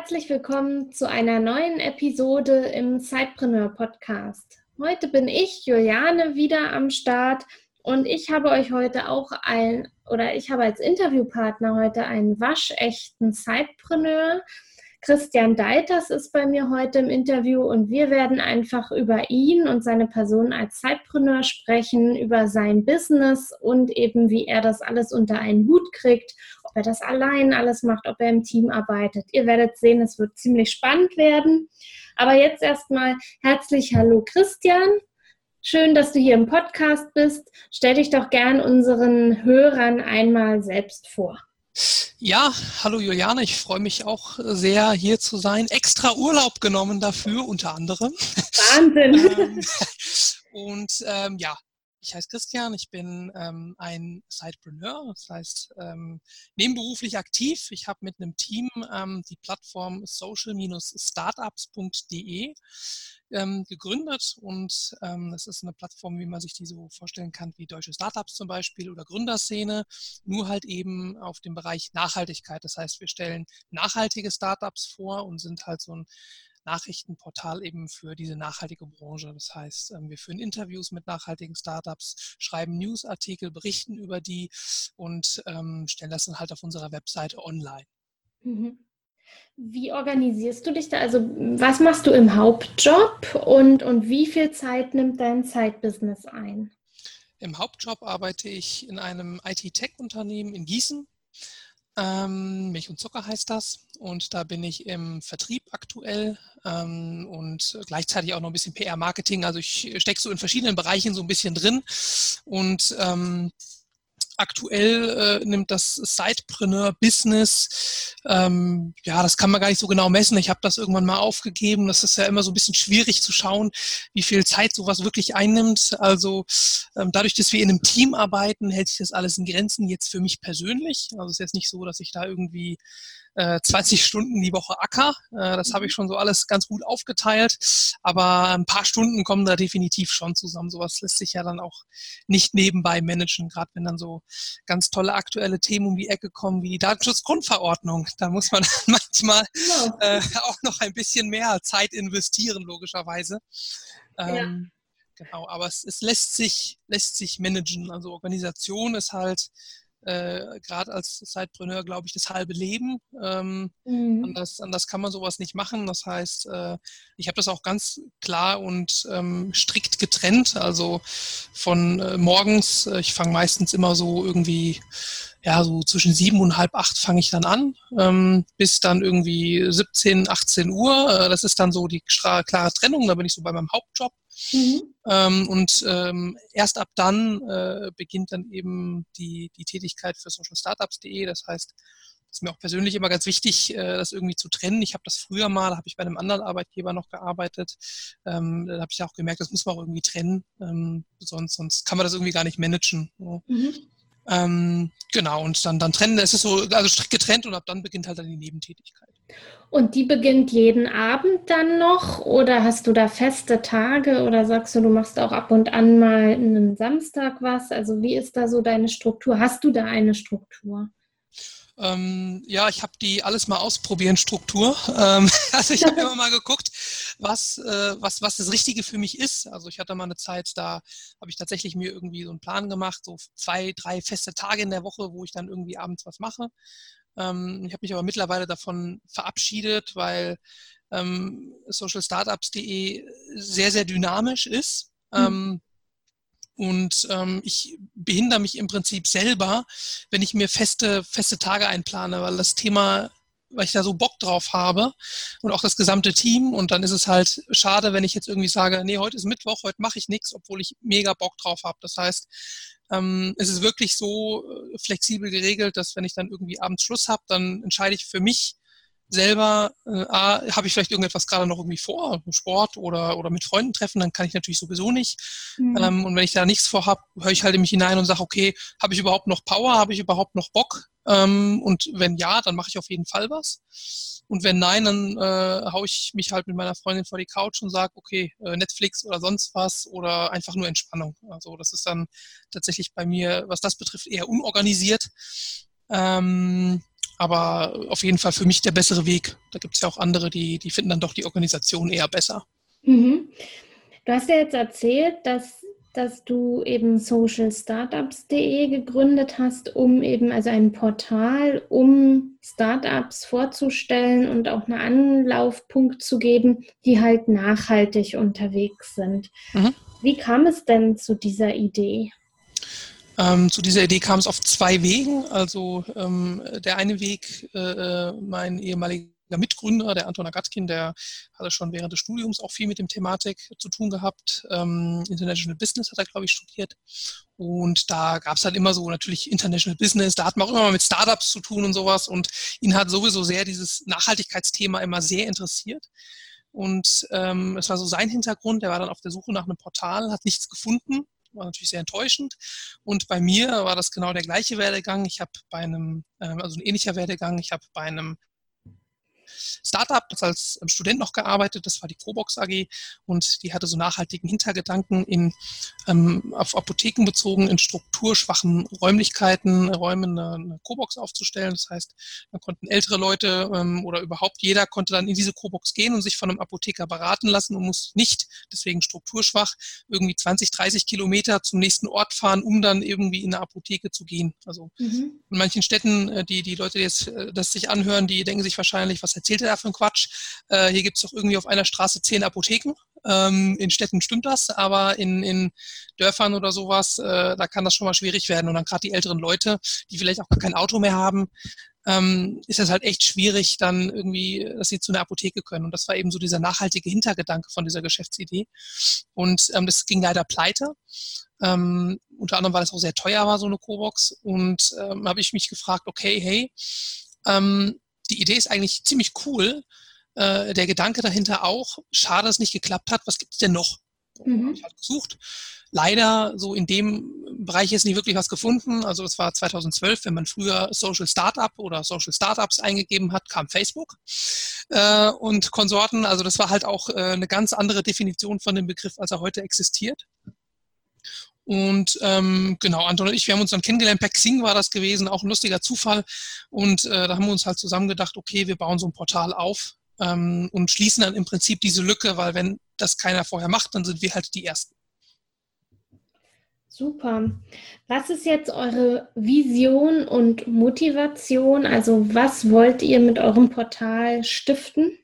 Herzlich willkommen zu einer neuen Episode im Zeitpreneur Podcast. Heute bin ich, Juliane, wieder am Start und ich habe euch heute auch ein, oder ich habe als Interviewpartner heute einen waschechten Zeitpreneur. Christian Deiters ist bei mir heute im Interview und wir werden einfach über ihn und seine Person als Zeitpreneur sprechen, über sein Business und eben wie er das alles unter einen Hut kriegt ob er das allein alles macht, ob er im Team arbeitet. Ihr werdet sehen, es wird ziemlich spannend werden. Aber jetzt erstmal herzlich Hallo Christian. Schön, dass du hier im Podcast bist. Stell dich doch gern unseren Hörern einmal selbst vor. Ja, hallo Juliane, ich freue mich auch sehr, hier zu sein. Extra Urlaub genommen dafür, unter anderem. Wahnsinn. ähm, und ähm, ja, ich heiße Christian, ich bin ähm, ein Sidepreneur, das heißt ähm, nebenberuflich aktiv. Ich habe mit einem Team ähm, die Plattform social-startups.de ähm, gegründet und ähm, das ist eine Plattform, wie man sich die so vorstellen kann, wie deutsche Startups zum Beispiel oder Gründerszene, nur halt eben auf dem Bereich Nachhaltigkeit. Das heißt, wir stellen nachhaltige Startups vor und sind halt so ein Nachrichtenportal eben für diese nachhaltige Branche. Das heißt, ähm, wir führen Interviews mit nachhaltigen Startups, schreiben Newsartikel, berichten über die und ähm, stellen das dann halt auf unserer Webseite online. Mhm. Wie organisierst du dich da? Also was machst du im Hauptjob und, und wie viel Zeit nimmt dein Zeitbusiness ein? Im Hauptjob arbeite ich in einem IT-Tech-Unternehmen in Gießen ähm, Milch und Zucker heißt das. Und da bin ich im Vertrieb aktuell ähm, und gleichzeitig auch noch ein bisschen PR-Marketing. Also ich stecke so in verschiedenen Bereichen so ein bisschen drin. Und ähm, aktuell äh, nimmt das Sidepreneur-Business, ähm, ja, das kann man gar nicht so genau messen. Ich habe das irgendwann mal aufgegeben. Das ist ja immer so ein bisschen schwierig zu schauen, wie viel Zeit sowas wirklich einnimmt. Also ähm, dadurch, dass wir in einem Team arbeiten, hält sich das alles in Grenzen jetzt für mich persönlich. Also es ist jetzt nicht so, dass ich da irgendwie 20 äh, Stunden die Woche Acker. Äh, das habe ich schon so alles ganz gut aufgeteilt. Aber ein paar Stunden kommen da definitiv schon zusammen. Sowas lässt sich ja dann auch nicht nebenbei managen, gerade wenn dann so ganz tolle aktuelle Themen um die Ecke kommen, wie die Datenschutzgrundverordnung. Da muss man manchmal genau. äh, auch noch ein bisschen mehr Zeit investieren, logischerweise. Ähm, ja. Genau, aber es, es lässt sich, lässt sich managen. Also Organisation ist halt äh, gerade als Sidepreneur, glaube ich, das halbe Leben. Ähm, mhm. anders, anders kann man sowas nicht machen. Das heißt, äh, ich habe das auch ganz klar und ähm, strikt getrennt. Also von äh, morgens, äh, ich fange meistens immer so irgendwie ja, so zwischen sieben und halb acht fange ich dann an, ähm, bis dann irgendwie 17, 18 Uhr. Äh, das ist dann so die klare Trennung, da bin ich so bei meinem Hauptjob. Mhm. Ähm, und ähm, erst ab dann äh, beginnt dann eben die, die Tätigkeit für socialstartups.de. Das heißt, es ist mir auch persönlich immer ganz wichtig, äh, das irgendwie zu trennen. Ich habe das früher mal, habe ich bei einem anderen Arbeitgeber noch gearbeitet. Ähm, da habe ich auch gemerkt, das muss man auch irgendwie trennen, ähm, sonst, sonst kann man das irgendwie gar nicht managen. So. Mhm. Ähm, genau, und dann, dann trennen, es ist so, also strikt getrennt und ab dann beginnt halt dann die Nebentätigkeit. Und die beginnt jeden Abend dann noch oder hast du da feste Tage oder sagst du, du machst auch ab und an mal einen Samstag was? Also wie ist da so deine Struktur? Hast du da eine Struktur? Ähm, ja, ich habe die alles mal ausprobieren Struktur. Ähm, also ich habe immer mal geguckt, was, äh, was, was das Richtige für mich ist. Also ich hatte mal eine Zeit, da habe ich tatsächlich mir irgendwie so einen Plan gemacht, so zwei, drei feste Tage in der Woche, wo ich dann irgendwie abends was mache. Ähm, ich habe mich aber mittlerweile davon verabschiedet, weil ähm, socialstartups.de sehr, sehr dynamisch ist. Mhm. Und ähm, ich behindere mich im Prinzip selber, wenn ich mir feste, feste Tage einplane, weil das Thema, weil ich da so Bock drauf habe und auch das gesamte Team. Und dann ist es halt schade, wenn ich jetzt irgendwie sage, nee, heute ist Mittwoch, heute mache ich nichts, obwohl ich mega Bock drauf habe. Das heißt, ähm, es ist wirklich so äh, flexibel geregelt, dass wenn ich dann irgendwie abends Schluss habe, dann entscheide ich für mich, selber, äh, A, habe ich vielleicht irgendetwas gerade noch irgendwie vor, Sport oder, oder mit Freunden treffen, dann kann ich natürlich sowieso nicht. Mhm. Ähm, und wenn ich da nichts vorhab, höre ich halt in mich hinein und sage, okay, habe ich überhaupt noch Power, habe ich überhaupt noch Bock? Ähm, und wenn ja, dann mache ich auf jeden Fall was. Und wenn nein, dann äh, haue ich mich halt mit meiner Freundin vor die Couch und sage, okay, äh, Netflix oder sonst was oder einfach nur Entspannung. Also das ist dann tatsächlich bei mir, was das betrifft, eher unorganisiert. Ähm, aber auf jeden Fall für mich der bessere Weg. Da gibt es ja auch andere, die, die finden dann doch die Organisation eher besser. Mhm. Du hast ja jetzt erzählt, dass, dass du eben socialstartups.de gegründet hast, um eben also ein Portal, um Startups vorzustellen und auch einen Anlaufpunkt zu geben, die halt nachhaltig unterwegs sind. Mhm. Wie kam es denn zu dieser Idee? Ähm, zu dieser Idee kam es auf zwei Wegen. Also ähm, der eine Weg, äh, mein ehemaliger Mitgründer, der Anton Agatkin, der hatte schon während des Studiums auch viel mit dem Thematik zu tun gehabt. Ähm, International Business hat er, glaube ich, studiert. Und da gab es halt immer so natürlich International Business, da hat man auch immer mal mit Startups zu tun und sowas. Und ihn hat sowieso sehr dieses Nachhaltigkeitsthema immer sehr interessiert. Und ähm, es war so sein Hintergrund, der war dann auf der Suche nach einem Portal, hat nichts gefunden war natürlich sehr enttäuschend. Und bei mir war das genau der gleiche Werdegang. Ich habe bei einem, ähm, also ein ähnlicher Werdegang, ich habe bei einem Startup, das als ähm, Student noch gearbeitet, das war die Probox AG und die hatte so nachhaltigen Hintergedanken in, ähm, auf Apotheken bezogen, in strukturschwachen Räumlichkeiten, Räumen eine, eine Cobox aufzustellen. Das heißt, da konnten ältere Leute ähm, oder überhaupt jeder konnte dann in diese Cobox gehen und sich von einem Apotheker beraten lassen und muss nicht, deswegen strukturschwach, irgendwie 20, 30 Kilometer zum nächsten Ort fahren, um dann irgendwie in eine Apotheke zu gehen. Also mhm. in manchen Städten, äh, die, die Leute, die jetzt äh, das sich anhören, die denken sich wahrscheinlich, was erzählt er da für einen Quatsch? Äh, hier gibt es doch irgendwie auf einer Straße zehn Apotheken. Ähm, in Städten stimmt das, aber in, in Dörfern oder sowas, äh, da kann das schon mal schwierig werden. Und dann gerade die älteren Leute, die vielleicht auch gar kein Auto mehr haben, ähm, ist das halt echt schwierig, dann irgendwie, dass sie zu einer Apotheke können. Und das war eben so dieser nachhaltige Hintergedanke von dieser Geschäftsidee. Und ähm, das ging leider pleite. Ähm, unter anderem, weil es auch sehr teuer war, so eine Cobox. Und ähm, habe ich mich gefragt, okay, hey, ähm, die Idee ist eigentlich ziemlich cool. Äh, der Gedanke dahinter auch, schade, dass es nicht geklappt hat, was gibt es denn noch? Mhm. Ich habe gesucht. Leider so in dem Bereich jetzt nicht wirklich was gefunden. Also das war 2012, wenn man früher Social Startup oder Social Startups eingegeben hat, kam Facebook äh, und Konsorten. Also das war halt auch äh, eine ganz andere Definition von dem Begriff, als er heute existiert. Und ähm, genau, Anton und ich, wir haben uns dann kennengelernt, per Xing war das gewesen, auch ein lustiger Zufall. Und äh, da haben wir uns halt zusammen gedacht, okay, wir bauen so ein Portal auf ähm, und schließen dann im Prinzip diese Lücke, weil wenn das keiner vorher macht, dann sind wir halt die Ersten. Super. Was ist jetzt eure Vision und Motivation? Also was wollt ihr mit eurem Portal stiften?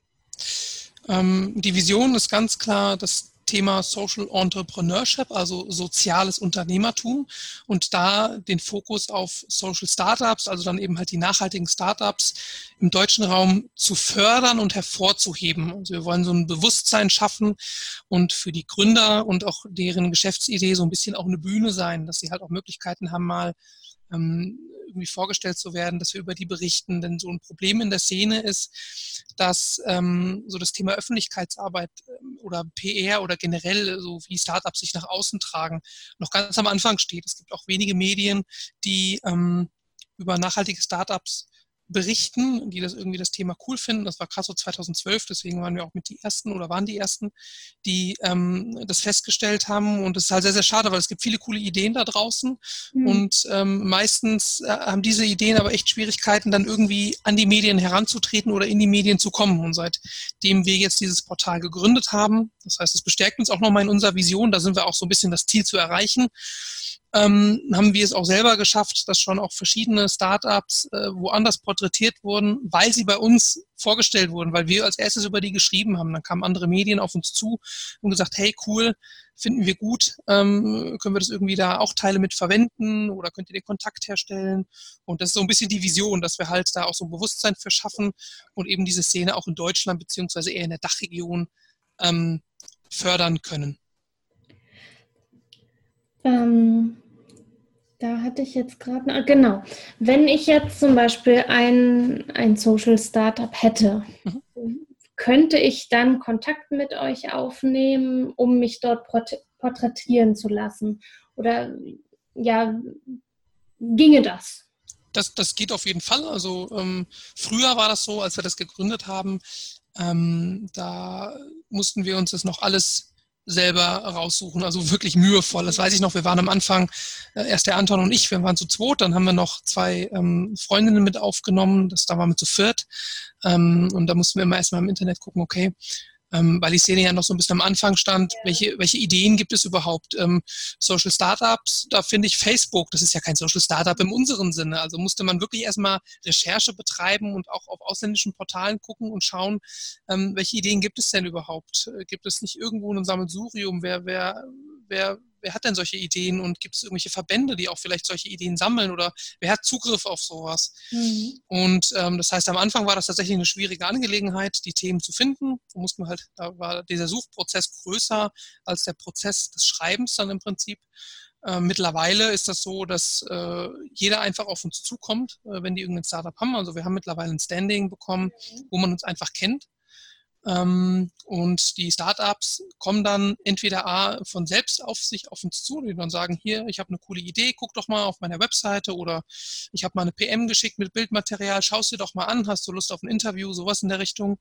Ähm, die Vision ist ganz klar, dass Thema Social Entrepreneurship, also soziales Unternehmertum und da den Fokus auf Social Startups, also dann eben halt die nachhaltigen Startups im deutschen Raum zu fördern und hervorzuheben. Also wir wollen so ein Bewusstsein schaffen und für die Gründer und auch deren Geschäftsidee so ein bisschen auch eine Bühne sein, dass sie halt auch Möglichkeiten haben, mal irgendwie vorgestellt zu werden, dass wir über die berichten. Denn so ein Problem in der Szene ist, dass ähm, so das Thema Öffentlichkeitsarbeit ähm, oder PR oder generell so wie Startups sich nach außen tragen, noch ganz am Anfang steht. Es gibt auch wenige Medien, die ähm, über nachhaltige Startups berichten, die das irgendwie das Thema cool finden. Das war krass so 2012, deswegen waren wir auch mit die ersten oder waren die ersten, die ähm, das festgestellt haben. Und das ist halt sehr, sehr schade, weil es gibt viele coole Ideen da draußen. Mhm. Und ähm, meistens äh, haben diese Ideen aber echt Schwierigkeiten, dann irgendwie an die Medien heranzutreten oder in die Medien zu kommen. Und seitdem wir jetzt dieses Portal gegründet haben, das heißt, es bestärkt uns auch nochmal in unserer Vision, da sind wir auch so ein bisschen das Ziel zu erreichen ähm, haben wir es auch selber geschafft, dass schon auch verschiedene Startups äh, woanders porträtiert wurden, weil sie bei uns vorgestellt wurden, weil wir als erstes über die geschrieben haben. Dann kamen andere Medien auf uns zu und gesagt, hey cool, finden wir gut, ähm, können wir das irgendwie da auch Teile mit verwenden oder könnt ihr den Kontakt herstellen? Und das ist so ein bisschen die Vision, dass wir halt da auch so ein Bewusstsein für schaffen und eben diese Szene auch in Deutschland beziehungsweise eher in der Dachregion ähm, fördern können. Ähm, Da hatte ich jetzt gerade, genau. Wenn ich jetzt zum Beispiel ein, ein Social Startup hätte, mhm. könnte ich dann Kontakt mit euch aufnehmen, um mich dort porträtieren zu lassen? Oder ja, ginge das? Das, das geht auf jeden Fall. Also ähm, früher war das so, als wir das gegründet haben, ähm, da mussten wir uns das noch alles selber raussuchen, also wirklich mühevoll. Das weiß ich noch, wir waren am Anfang, äh, erst der Anton und ich, wir waren zu zweit, dann haben wir noch zwei ähm, Freundinnen mit aufgenommen, das, da waren wir zu viert. Ähm, und da mussten wir immer erstmal im Internet gucken, okay, ähm, weil die Szene ja noch so ein bisschen am Anfang stand. Welche, welche Ideen gibt es überhaupt? Ähm, Social Startups, da finde ich Facebook, das ist ja kein Social Startup im unseren Sinne. Also musste man wirklich erstmal Recherche betreiben und auch auf ausländischen Portalen gucken und schauen, ähm, welche Ideen gibt es denn überhaupt? Äh, gibt es nicht irgendwo ein Sammelsurium? Wer, wer, wer, wer hat denn solche Ideen und gibt es irgendwelche Verbände, die auch vielleicht solche Ideen sammeln oder wer hat Zugriff auf sowas? Mhm. Und ähm, das heißt, am Anfang war das tatsächlich eine schwierige Angelegenheit, die Themen zu finden. Da mussten wir halt, da war dieser Suchprozess größer als der Prozess des Schreibens dann im Prinzip. Äh, mittlerweile ist das so, dass äh, jeder einfach auf uns zukommt, äh, wenn die irgendein Startup haben. Also wir haben mittlerweile ein Standing bekommen, mhm. wo man uns einfach kennt. Ähm, und die Startups kommen dann entweder A, von selbst auf sich auf uns zu, die dann sagen, hier, ich habe eine coole Idee, guck doch mal auf meiner Webseite oder ich habe mal eine PM geschickt mit Bildmaterial, schaust dir doch mal an, hast du Lust auf ein Interview, sowas in der Richtung.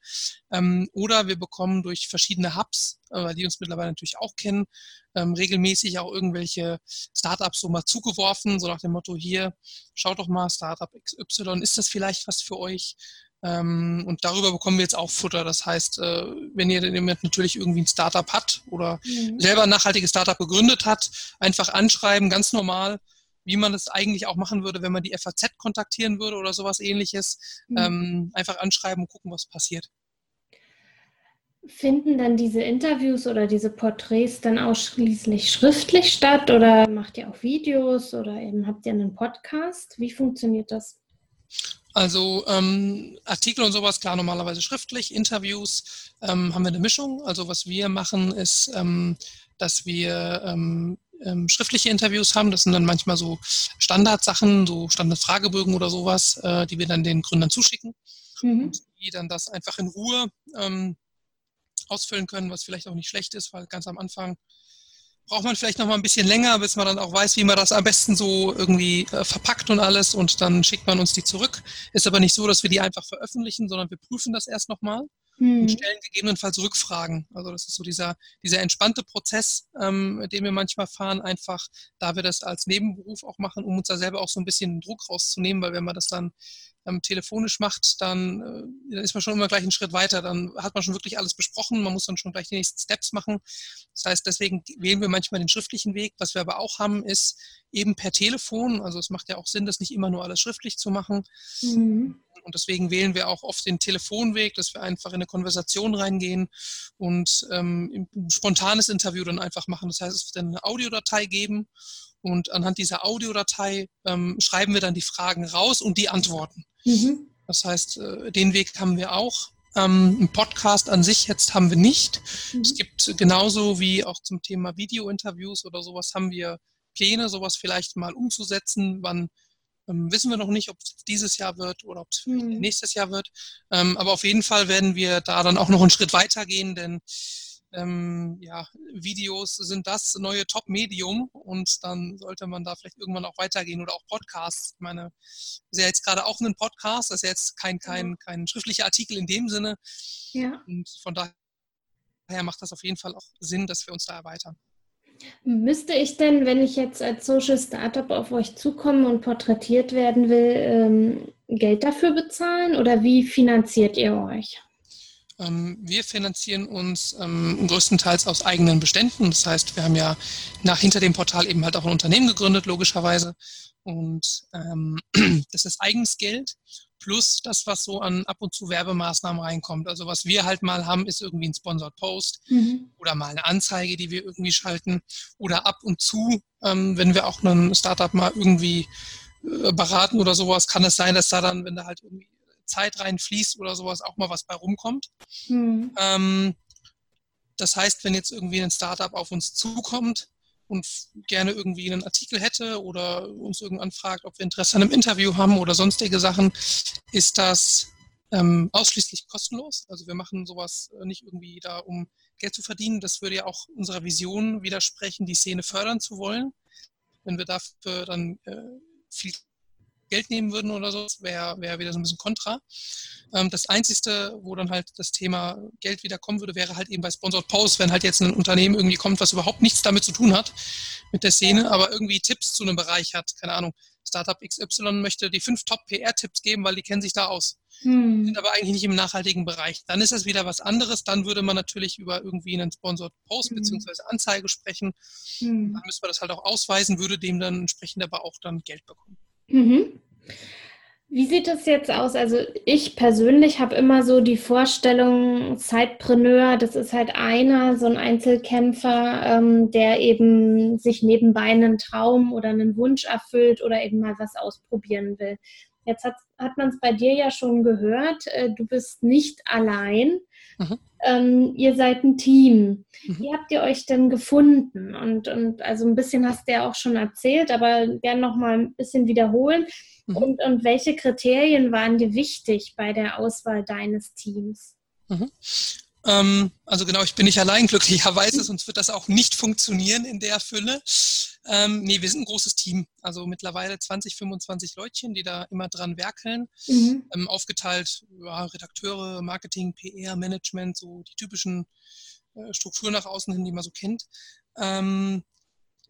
Ähm, oder wir bekommen durch verschiedene Hubs, äh, die uns mittlerweile natürlich auch kennen, ähm, regelmäßig auch irgendwelche Startups so mal zugeworfen, so nach dem Motto, hier, schaut doch mal, Startup XY, ist das vielleicht was für euch? Ähm, und darüber bekommen wir jetzt auch Futter. Das heißt, äh, wenn ihr jemand natürlich irgendwie ein Startup hat oder mhm. selber ein nachhaltiges Startup gegründet hat, einfach anschreiben, ganz normal, wie man es eigentlich auch machen würde, wenn man die FAZ kontaktieren würde oder sowas ähnliches. Mhm. Ähm, einfach anschreiben und gucken, was passiert. Finden dann diese Interviews oder diese Porträts dann ausschließlich schriftlich statt oder macht ihr auch Videos oder eben habt ihr einen Podcast? Wie funktioniert das? Also ähm, Artikel und sowas, klar, normalerweise schriftlich. Interviews ähm, haben wir eine Mischung. Also was wir machen, ist, ähm, dass wir ähm, ähm, schriftliche Interviews haben. Das sind dann manchmal so Standardsachen, so Standardfragebögen oder sowas, äh, die wir dann den Gründern zuschicken. Mhm. die dann das einfach in Ruhe ähm, ausfüllen können, was vielleicht auch nicht schlecht ist, weil ganz am Anfang braucht man vielleicht noch mal ein bisschen länger, bis man dann auch weiß, wie man das am besten so irgendwie äh, verpackt und alles und dann schickt man uns die zurück. Ist aber nicht so, dass wir die einfach veröffentlichen, sondern wir prüfen das erst nochmal hm. und stellen gegebenenfalls Rückfragen. Also das ist so dieser, dieser entspannte Prozess, ähm, den wir manchmal fahren, einfach da wir das als Nebenberuf auch machen, um uns da selber auch so ein bisschen Druck rauszunehmen, weil wenn man das dann ähm, telefonisch macht, dann, äh, dann ist man schon immer gleich einen Schritt weiter. Dann hat man schon wirklich alles besprochen. Man muss dann schon gleich die nächsten Steps machen. Das heißt, deswegen wählen wir manchmal den schriftlichen Weg. Was wir aber auch haben, ist eben per Telefon. Also es macht ja auch Sinn, das nicht immer nur alles schriftlich zu machen. Mhm. Und deswegen wählen wir auch oft den Telefonweg, dass wir einfach in eine Konversation reingehen und ähm, ein spontanes Interview dann einfach machen. Das heißt, es wird dann eine Audiodatei geben und anhand dieser Audiodatei ähm, schreiben wir dann die Fragen raus und die Antworten. Mhm. Das heißt, äh, den Weg haben wir auch. Ähm, ein Podcast an sich jetzt haben wir nicht. Mhm. Es gibt genauso wie auch zum Thema Video-Interviews oder sowas haben wir Pläne, sowas vielleicht mal umzusetzen. Wann ähm, wissen wir noch nicht, ob es dieses Jahr wird oder ob es mhm. nächstes Jahr wird. Ähm, aber auf jeden Fall werden wir da dann auch noch einen Schritt weiter gehen, denn ähm, ja, Videos sind das neue Top-Medium und dann sollte man da vielleicht irgendwann auch weitergehen oder auch Podcasts. Ich meine, das ist ja jetzt gerade auch ein Podcast, das ist ja jetzt kein, kein, kein schriftlicher Artikel in dem Sinne. Ja. Und von daher macht das auf jeden Fall auch Sinn, dass wir uns da erweitern. Müsste ich denn, wenn ich jetzt als Social Startup auf euch zukomme und porträtiert werden will, ähm, Geld dafür bezahlen oder wie finanziert ihr euch? Ähm, wir finanzieren uns ähm, größtenteils aus eigenen Beständen. Das heißt, wir haben ja nach hinter dem Portal eben halt auch ein Unternehmen gegründet, logischerweise. Und ähm, das ist eigenes Geld plus das, was so an ab und zu Werbemaßnahmen reinkommt. Also was wir halt mal haben, ist irgendwie ein Sponsored Post mhm. oder mal eine Anzeige, die wir irgendwie schalten. Oder ab und zu, ähm, wenn wir auch ein Startup mal irgendwie äh, beraten oder sowas, kann es sein, dass da dann, wenn da halt irgendwie Zeit reinfließt oder sowas, auch mal was bei rumkommt. Mhm. Ähm, das heißt, wenn jetzt irgendwie ein Startup auf uns zukommt, und gerne irgendwie einen Artikel hätte oder uns irgendwann fragt, ob wir Interesse an einem Interview haben oder sonstige Sachen, ist das ähm, ausschließlich kostenlos. Also wir machen sowas äh, nicht irgendwie da, um Geld zu verdienen. Das würde ja auch unserer Vision widersprechen, die Szene fördern zu wollen. Wenn wir dafür dann äh, viel Geld nehmen würden oder so, wäre wär wieder so ein bisschen kontra. Ähm, das Einzige, wo dann halt das Thema Geld wieder kommen würde, wäre halt eben bei Sponsored Posts, wenn halt jetzt ein Unternehmen irgendwie kommt, was überhaupt nichts damit zu tun hat, mit der Szene, aber irgendwie Tipps zu einem Bereich hat. Keine Ahnung, Startup XY möchte die fünf Top-PR-Tipps geben, weil die kennen sich da aus. Hm. Sind aber eigentlich nicht im nachhaltigen Bereich. Dann ist das wieder was anderes. Dann würde man natürlich über irgendwie einen Sponsored Post hm. bzw. Anzeige sprechen. Hm. Dann müsste man das halt auch ausweisen, würde dem dann entsprechend aber auch dann Geld bekommen. Mhm. Wie sieht es jetzt aus? Also ich persönlich habe immer so die Vorstellung, Zeitpreneur, das ist halt einer, so ein Einzelkämpfer, ähm, der eben sich nebenbei einen Traum oder einen Wunsch erfüllt oder eben mal was ausprobieren will. Jetzt hat, hat man es bei dir ja schon gehört, äh, du bist nicht allein. Mhm. Ähm, ihr seid ein Team. Mhm. Wie habt ihr euch denn gefunden? Und, und also ein bisschen hast du ja auch schon erzählt, aber gerne noch mal ein bisschen wiederholen. Mhm. Und, und welche Kriterien waren dir wichtig bei der Auswahl deines Teams? Ähm, also genau, ich bin nicht allein glücklicherweise, sonst wird das auch nicht funktionieren in der Fülle. Ähm, nee, wir sind ein großes Team. Also mittlerweile 20, 25 Leutchen, die da immer dran werkeln. Mhm. Ähm, aufgeteilt, ja, Redakteure, Marketing, PR, Management, so die typischen äh, Strukturen nach außen hin, die man so kennt. Ähm,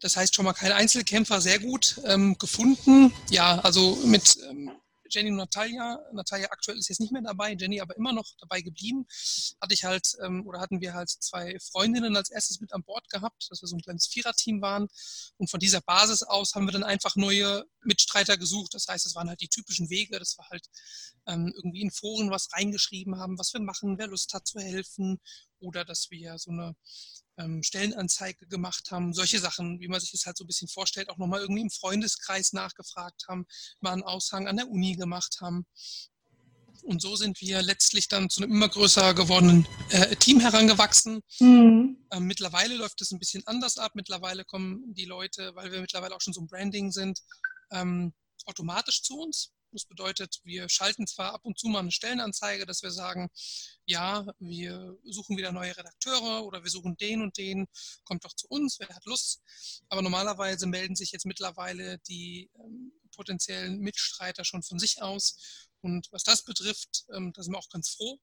das heißt schon mal kein Einzelkämpfer, sehr gut ähm, gefunden. Ja, also mit ähm, Jenny und Natalia. Natalia aktuell ist jetzt nicht mehr dabei, Jenny aber immer noch dabei geblieben. Hatte ich halt, ähm, oder hatten wir halt zwei Freundinnen als erstes mit an Bord gehabt, dass wir so ein kleines Viererteam waren. Und von dieser Basis aus haben wir dann einfach neue Mitstreiter gesucht. Das heißt, es waren halt die typischen Wege. Das war halt ähm, irgendwie in Foren was reingeschrieben haben, was wir machen, wer Lust hat zu helfen. Oder dass wir so eine ähm, Stellenanzeige gemacht haben, solche Sachen, wie man sich das halt so ein bisschen vorstellt, auch nochmal irgendwie im Freundeskreis nachgefragt haben, mal einen Aushang an der Uni gemacht haben. Und so sind wir letztlich dann zu einem immer größer gewordenen äh, Team herangewachsen. Mhm. Ähm, mittlerweile läuft es ein bisschen anders ab. Mittlerweile kommen die Leute, weil wir mittlerweile auch schon so ein Branding sind, ähm, automatisch zu uns. Das bedeutet, wir schalten zwar ab und zu mal eine Stellenanzeige, dass wir sagen, ja, wir suchen wieder neue Redakteure oder wir suchen den und den, kommt doch zu uns, wer hat Lust. Aber normalerweise melden sich jetzt mittlerweile die ähm, potenziellen Mitstreiter schon von sich aus. Und was das betrifft, ähm, da sind wir auch ganz froh,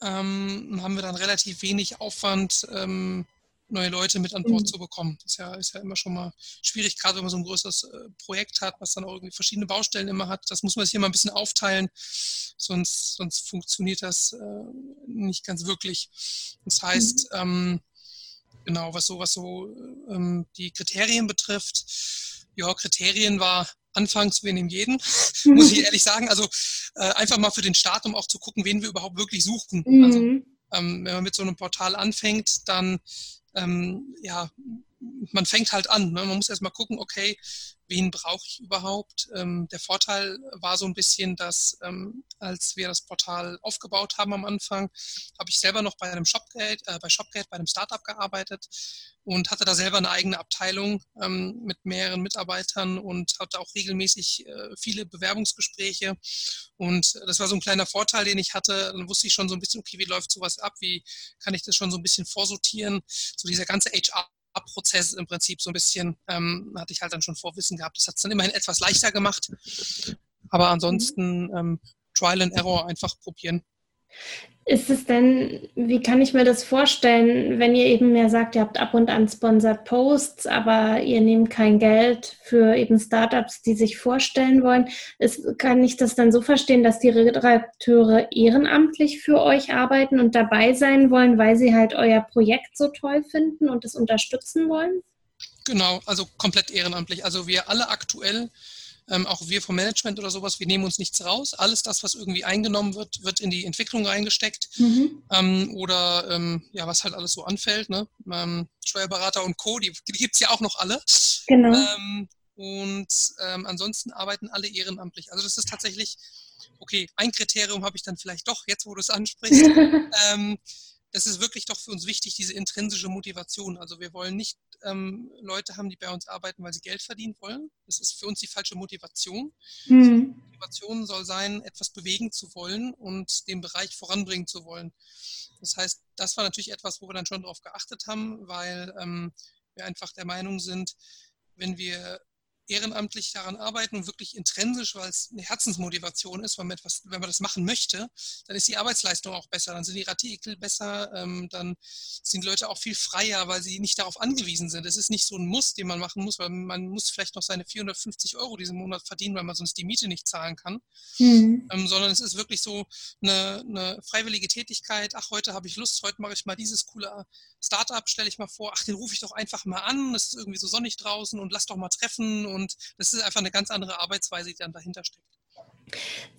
ähm, haben wir dann relativ wenig Aufwand, ähm, neue Leute mit an Bord mhm. zu bekommen. Das ist ja, ist ja immer schon mal schwierig, gerade wenn man so ein größeres äh, Projekt hat, was dann auch irgendwie verschiedene Baustellen immer hat. Das muss man sich hier mal ein bisschen aufteilen, sonst, sonst funktioniert das äh, nicht ganz wirklich. Das heißt, mhm. ähm, genau, was so, was so ähm, die Kriterien betrifft, ja, Kriterien war anfangs, wir nehmen jeden, muss ich ehrlich sagen. Also äh, einfach mal für den Start, um auch zu gucken, wen wir überhaupt wirklich suchen. Mhm. Also ähm, wenn man mit so einem Portal anfängt, dann ähm, ja, man fängt halt an. Ne? Man muss erst mal gucken, okay, wen brauche ich überhaupt? Ähm, der Vorteil war so ein bisschen, dass ähm, als wir das Portal aufgebaut haben am Anfang, habe ich selber noch bei einem Shopgate, äh, bei Shopgate, bei einem Startup gearbeitet und hatte da selber eine eigene Abteilung ähm, mit mehreren Mitarbeitern und hatte auch regelmäßig äh, viele Bewerbungsgespräche. Und das war so ein kleiner Vorteil, den ich hatte. Dann wusste ich schon so ein bisschen, okay, wie läuft sowas ab? Wie kann ich das schon so ein bisschen vorsortieren? So dieser ganze HR Prozess im Prinzip so ein bisschen, ähm, hatte ich halt dann schon Vorwissen gehabt. Das hat es dann immerhin etwas leichter gemacht. Aber ansonsten ähm, Trial and Error einfach probieren. Ist es denn, wie kann ich mir das vorstellen, wenn ihr eben mehr sagt, ihr habt ab und an Sponsored Posts, aber ihr nehmt kein Geld für eben Startups, die sich vorstellen wollen? Ist, kann ich das dann so verstehen, dass die Redakteure ehrenamtlich für euch arbeiten und dabei sein wollen, weil sie halt euer Projekt so toll finden und es unterstützen wollen? Genau, also komplett ehrenamtlich. Also wir alle aktuell ähm, auch wir vom Management oder sowas, wir nehmen uns nichts raus. Alles das, was irgendwie eingenommen wird, wird in die Entwicklung reingesteckt. Mhm. Ähm, oder ähm, ja, was halt alles so anfällt. Ne? Ähm, Steuerberater und Co., die, die gibt es ja auch noch alle. Genau. Ähm, und ähm, ansonsten arbeiten alle ehrenamtlich. Also das ist tatsächlich, okay, ein Kriterium habe ich dann vielleicht doch, jetzt wo du es ansprichst. das ist wirklich doch für uns wichtig, diese intrinsische Motivation. Also wir wollen nicht ähm, Leute haben, die bei uns arbeiten, weil sie Geld verdienen wollen. Das ist für uns die falsche Motivation. Mhm. Die Motivation soll sein, etwas bewegen zu wollen und den Bereich voranbringen zu wollen. Das heißt, das war natürlich etwas, wo wir dann schon darauf geachtet haben, weil ähm, wir einfach der Meinung sind, wenn wir ehrenamtlich daran arbeiten und wirklich intrinsisch, weil es eine Herzensmotivation ist, weil man etwas, wenn man das machen möchte, dann ist die Arbeitsleistung auch besser, dann sind die Artikel besser, ähm, dann sind Leute auch viel freier, weil sie nicht darauf angewiesen sind. Es ist nicht so ein Muss, den man machen muss, weil man muss vielleicht noch seine 450 Euro diesen Monat verdienen, weil man sonst die Miete nicht zahlen kann, mhm. ähm, sondern es ist wirklich so eine, eine freiwillige Tätigkeit. Ach, heute habe ich Lust, heute mache ich mal dieses coole Startup, stelle ich mal vor, ach, den rufe ich doch einfach mal an, es ist irgendwie so sonnig draußen und lass doch mal treffen und und das ist einfach eine ganz andere Arbeitsweise, die dann dahinter steckt.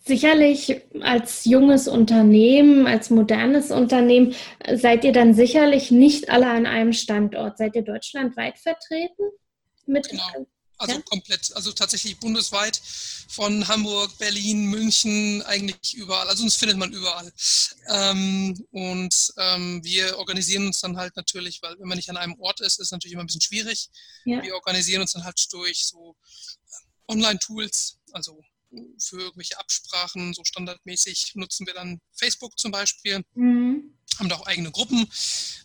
Sicherlich als junges Unternehmen, als modernes Unternehmen, seid ihr dann sicherlich nicht alle an einem Standort. Seid ihr deutschlandweit vertreten? Mit genau. Also ja? komplett, also tatsächlich bundesweit von Hamburg, Berlin, München, eigentlich überall. Also uns findet man überall. Ähm, und ähm, wir organisieren uns dann halt natürlich, weil wenn man nicht an einem Ort ist, ist es natürlich immer ein bisschen schwierig. Ja. Wir organisieren uns dann halt durch so Online-Tools, also für irgendwelche Absprachen, so standardmäßig nutzen wir dann Facebook zum Beispiel. Mhm haben da auch eigene Gruppen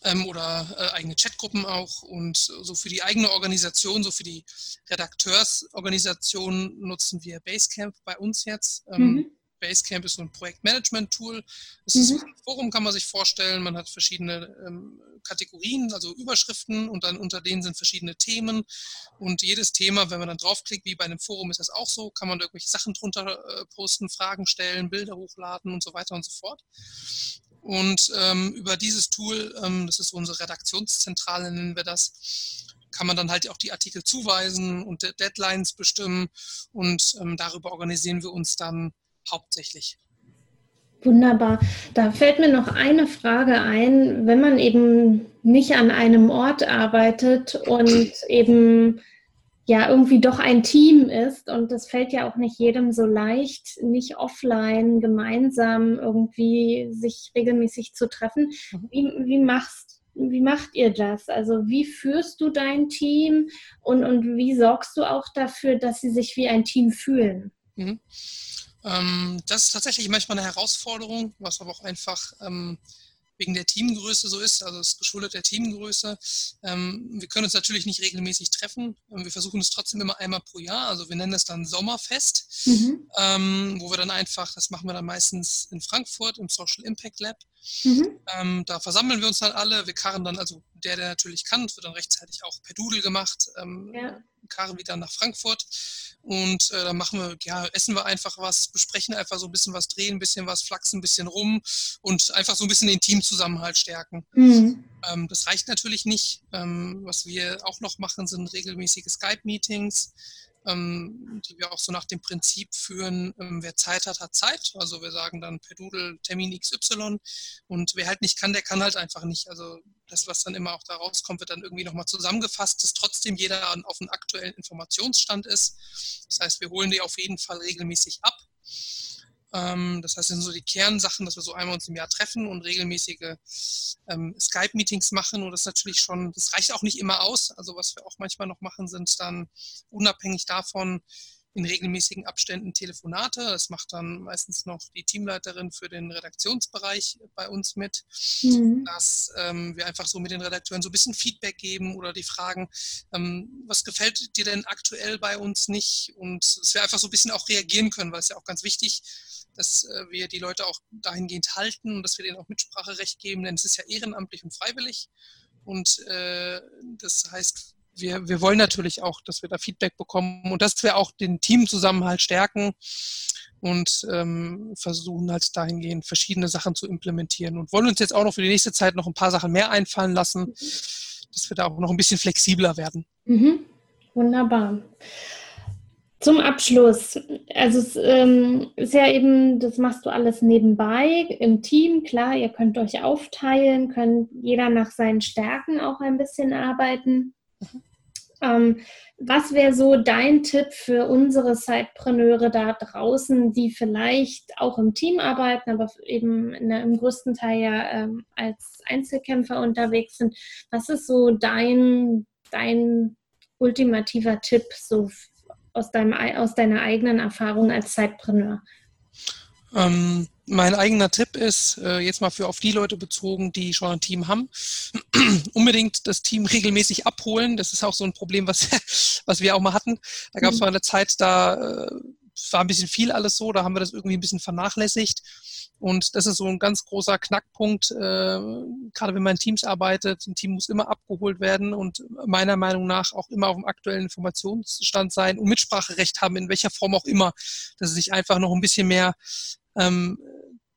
ähm, oder äh, eigene Chatgruppen auch. Und so für die eigene Organisation, so für die Redakteursorganisation nutzen wir Basecamp bei uns jetzt. Ähm, mhm. Basecamp ist so ein Projektmanagement-Tool. Es ist mhm. ein Forum, kann man sich vorstellen. Man hat verschiedene ähm, Kategorien, also Überschriften und dann unter denen sind verschiedene Themen. Und jedes Thema, wenn man dann draufklickt, wie bei einem Forum ist das auch so, kann man irgendwelche Sachen drunter äh, posten, Fragen stellen, Bilder hochladen und so weiter und so fort. Und ähm, über dieses Tool, ähm, das ist unsere Redaktionszentrale, nennen wir das, kann man dann halt auch die Artikel zuweisen und Deadlines bestimmen. Und ähm, darüber organisieren wir uns dann hauptsächlich. Wunderbar. Da fällt mir noch eine Frage ein, wenn man eben nicht an einem Ort arbeitet und eben ja irgendwie doch ein Team ist und das fällt ja auch nicht jedem so leicht, nicht offline gemeinsam irgendwie sich regelmäßig zu treffen. Mhm. Wie, wie machst wie macht ihr das? Also wie führst du dein Team und, und wie sorgst du auch dafür, dass sie sich wie ein Team fühlen? Mhm. Ähm, das ist tatsächlich manchmal eine Herausforderung, was aber auch einfach ähm, wegen der Teamgröße so ist, also es geschuldet der Teamgröße. Ähm, wir können uns natürlich nicht regelmäßig treffen. Wir versuchen es trotzdem immer einmal pro Jahr. Also wir nennen es dann Sommerfest, mhm. wo wir dann einfach, das machen wir dann meistens in Frankfurt im Social Impact Lab. Mhm. Da versammeln wir uns dann alle. Wir karren dann, also der, der natürlich kann, wird dann rechtzeitig auch per Doodle gemacht. Ja. Karren wieder nach Frankfurt und äh, dann machen wir, ja, essen wir einfach was, besprechen einfach so ein bisschen was, drehen ein bisschen was, flachsen ein bisschen rum und einfach so ein bisschen den Teamzusammenhalt stärken. Mhm. Ähm, das reicht natürlich nicht. Ähm, was wir auch noch machen, sind regelmäßige Skype-Meetings ähm, die wir auch so nach dem Prinzip führen, ähm, wer Zeit hat, hat Zeit. Also wir sagen dann per Doodle Termin XY und wer halt nicht kann, der kann halt einfach nicht. Also das, was dann immer auch da rauskommt, wird dann irgendwie nochmal zusammengefasst, dass trotzdem jeder auf einem aktuellen Informationsstand ist. Das heißt, wir holen die auf jeden Fall regelmäßig ab. Ähm, das heißt, das sind so die Kernsachen, dass wir so einmal uns im Jahr treffen und regelmäßige ähm, Skype-Meetings machen. Und das ist natürlich schon, das reicht auch nicht immer aus. Also was wir auch manchmal noch machen, sind dann unabhängig davon, in regelmäßigen Abständen Telefonate. Das macht dann meistens noch die Teamleiterin für den Redaktionsbereich bei uns mit, mhm. dass ähm, wir einfach so mit den Redakteuren so ein bisschen Feedback geben oder die fragen, ähm, was gefällt dir denn aktuell bei uns nicht? Und dass wir einfach so ein bisschen auch reagieren können, weil es ja auch ganz wichtig, dass äh, wir die Leute auch dahingehend halten und dass wir denen auch Mitspracherecht geben, denn es ist ja ehrenamtlich und freiwillig. Und äh, das heißt, wir, wir wollen natürlich auch, dass wir da Feedback bekommen und dass wir auch den Teamzusammenhalt stärken und ähm, versuchen halt dahingehend verschiedene Sachen zu implementieren und wollen uns jetzt auch noch für die nächste Zeit noch ein paar Sachen mehr einfallen lassen, dass wir da auch noch ein bisschen flexibler werden. Mhm. Wunderbar. Zum Abschluss, also es ähm, ist ja eben, das machst du alles nebenbei im Team, klar, ihr könnt euch aufteilen, könnt jeder nach seinen Stärken auch ein bisschen arbeiten. Ähm, was wäre so dein Tipp für unsere Sidepreneure da draußen, die vielleicht auch im Team arbeiten, aber eben der, im größten Teil ja ähm, als Einzelkämpfer unterwegs sind? Was ist so dein, dein ultimativer Tipp so aus, deinem, aus deiner eigenen Erfahrung als Zeitpreneur? Ähm, mein eigener Tipp ist, äh, jetzt mal für auf die Leute bezogen, die schon ein Team haben, unbedingt das Team regelmäßig abholen. Das ist auch so ein Problem, was, was wir auch mal hatten. Da gab es mhm. mal eine Zeit, da äh, war ein bisschen viel alles so, da haben wir das irgendwie ein bisschen vernachlässigt. Und das ist so ein ganz großer Knackpunkt, äh, gerade wenn man in Teams arbeitet. Ein Team muss immer abgeholt werden und meiner Meinung nach auch immer auf dem aktuellen Informationsstand sein und Mitspracherecht haben, in welcher Form auch immer, dass sie sich einfach noch ein bisschen mehr ähm,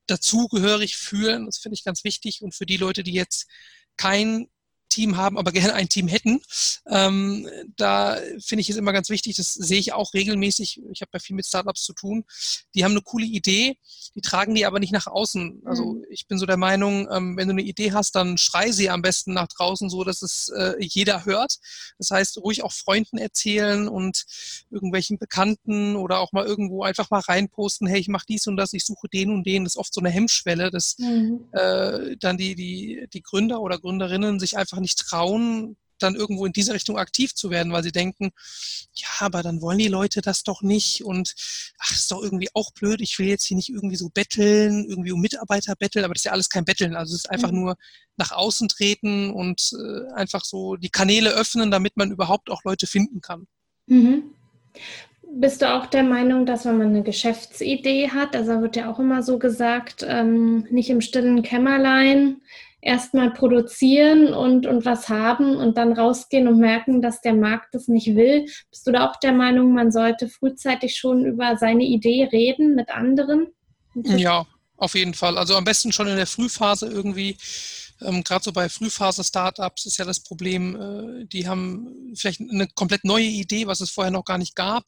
dazugehörig fühlen. Das finde ich ganz wichtig. Und für die Leute, die jetzt kein Team haben, aber gerne ein Team hätten. Ähm, da finde ich es immer ganz wichtig, das sehe ich auch regelmäßig. Ich habe ja viel mit Startups zu tun. Die haben eine coole Idee, die tragen die aber nicht nach außen. Also mhm. ich bin so der Meinung, ähm, wenn du eine Idee hast, dann schrei sie am besten nach draußen, so dass es äh, jeder hört. Das heißt, ruhig auch Freunden erzählen und irgendwelchen Bekannten oder auch mal irgendwo einfach mal reinposten, hey, ich mache dies und das, ich suche den und den. Das ist oft so eine Hemmschwelle, dass mhm. äh, dann die, die, die Gründer oder Gründerinnen sich einfach einfach nicht trauen, dann irgendwo in diese Richtung aktiv zu werden, weil sie denken, ja, aber dann wollen die Leute das doch nicht und ach, ist doch irgendwie auch blöd, ich will jetzt hier nicht irgendwie so betteln, irgendwie um Mitarbeiter betteln, aber das ist ja alles kein Betteln, also es ist einfach mhm. nur nach außen treten und äh, einfach so die Kanäle öffnen, damit man überhaupt auch Leute finden kann. Mhm. Bist du auch der Meinung, dass wenn man eine Geschäftsidee hat, also wird ja auch immer so gesagt, ähm, nicht im stillen Kämmerlein erstmal produzieren und, und was haben und dann rausgehen und merken, dass der Markt das nicht will. Bist du da auch der Meinung, man sollte frühzeitig schon über seine Idee reden mit anderen? Ja, auf jeden Fall. Also am besten schon in der Frühphase irgendwie. Ähm, Gerade so bei Frühphase-Startups ist ja das Problem, äh, die haben vielleicht eine komplett neue Idee, was es vorher noch gar nicht gab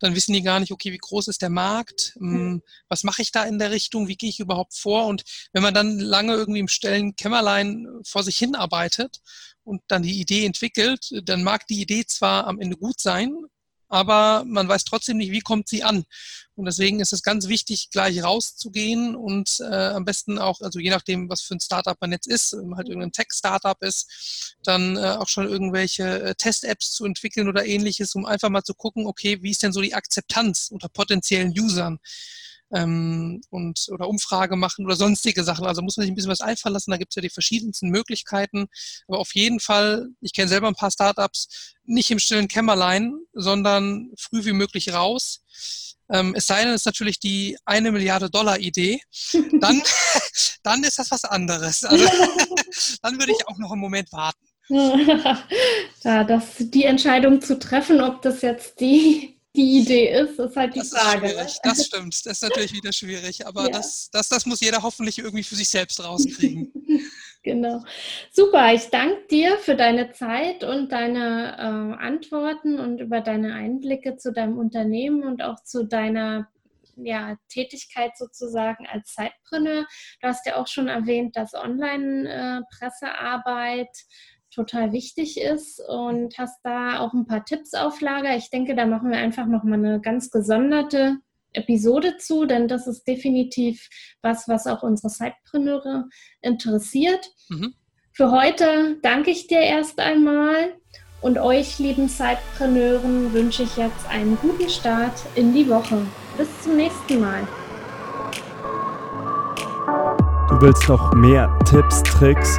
dann wissen die gar nicht, okay, wie groß ist der Markt, mhm. was mache ich da in der Richtung, wie gehe ich überhaupt vor? Und wenn man dann lange irgendwie im stillen Kämmerlein vor sich hin arbeitet und dann die Idee entwickelt, dann mag die Idee zwar am Ende gut sein, aber man weiß trotzdem nicht, wie kommt sie an. Und deswegen ist es ganz wichtig, gleich rauszugehen und äh, am besten auch, also je nachdem, was für ein Startup man jetzt ist, wenn man halt irgendein Tech-Startup ist, dann äh, auch schon irgendwelche äh, Test-Apps zu entwickeln oder ähnliches, um einfach mal zu gucken, okay, wie ist denn so die Akzeptanz unter potenziellen Usern? Ähm, und oder Umfrage machen oder sonstige Sachen. Also muss man sich ein bisschen was einfallen lassen. Da gibt es ja die verschiedensten Möglichkeiten. Aber auf jeden Fall, ich kenne selber ein paar Startups, nicht im stillen Kämmerlein, sondern früh wie möglich raus. Ähm, es sei denn, es ist natürlich die eine Milliarde Dollar Idee. Dann, dann ist das was anderes. Also, dann würde ich auch noch einen Moment warten. ja, das, die Entscheidung zu treffen, ob das jetzt die die Idee ist, ist halt die das Frage. Ist schwierig. Das stimmt, das ist natürlich wieder schwierig, aber ja. das, das, das muss jeder hoffentlich irgendwie für sich selbst rauskriegen. genau. Super, ich danke dir für deine Zeit und deine äh, Antworten und über deine Einblicke zu deinem Unternehmen und auch zu deiner ja, Tätigkeit sozusagen als Zeitpreneur. Du hast ja auch schon erwähnt, dass Online-Pressearbeit äh, total wichtig ist und hast da auch ein paar Tipps auf Lager. Ich denke, da machen wir einfach nochmal eine ganz gesonderte Episode zu, denn das ist definitiv was, was auch unsere Zeitpreneure interessiert. Mhm. Für heute danke ich dir erst einmal und euch, lieben Zeitpreneuren, wünsche ich jetzt einen guten Start in die Woche. Bis zum nächsten Mal. Du willst noch mehr Tipps, Tricks